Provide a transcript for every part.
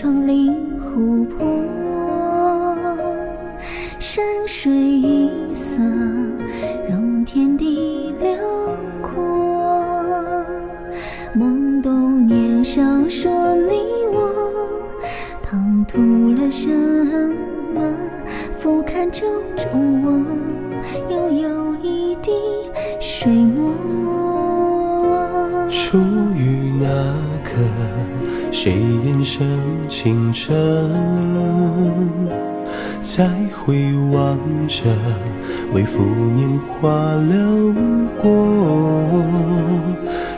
窗棂湖泊，山水一色，融天地辽阔。懵懂年少，说你我，唐突了什么？俯瞰旧中我，悠悠一滴水墨。初遇那刻。谁眼生清澈？再回望着微浮年华流过，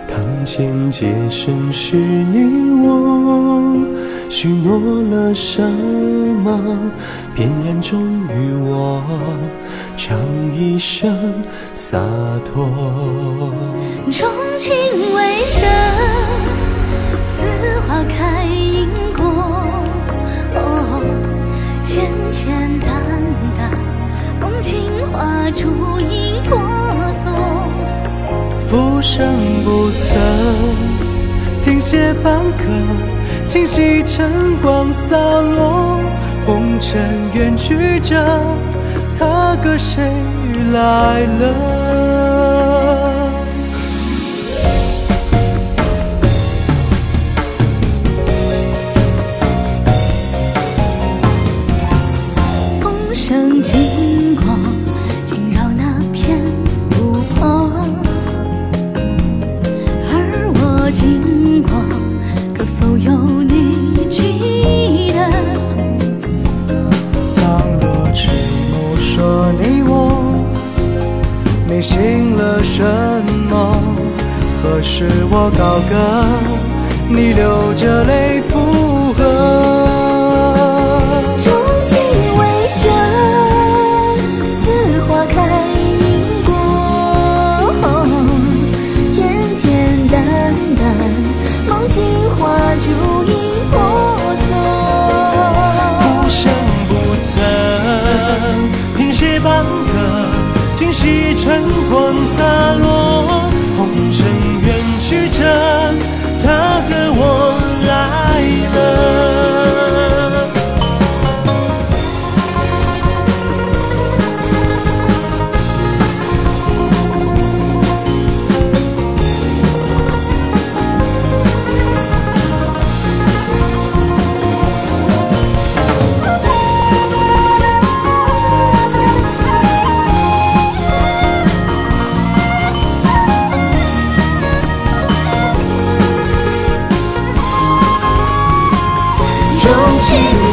堂前皆生是你我，许诺了什么？翩然终于我，唱一声洒脱。钟情为谁，浮生不曾停歇半刻，清晰晨光洒落，红尘远去者，他歌谁来了？迷信了什么？何时我高歌，你流着泪几，晨光洒落，情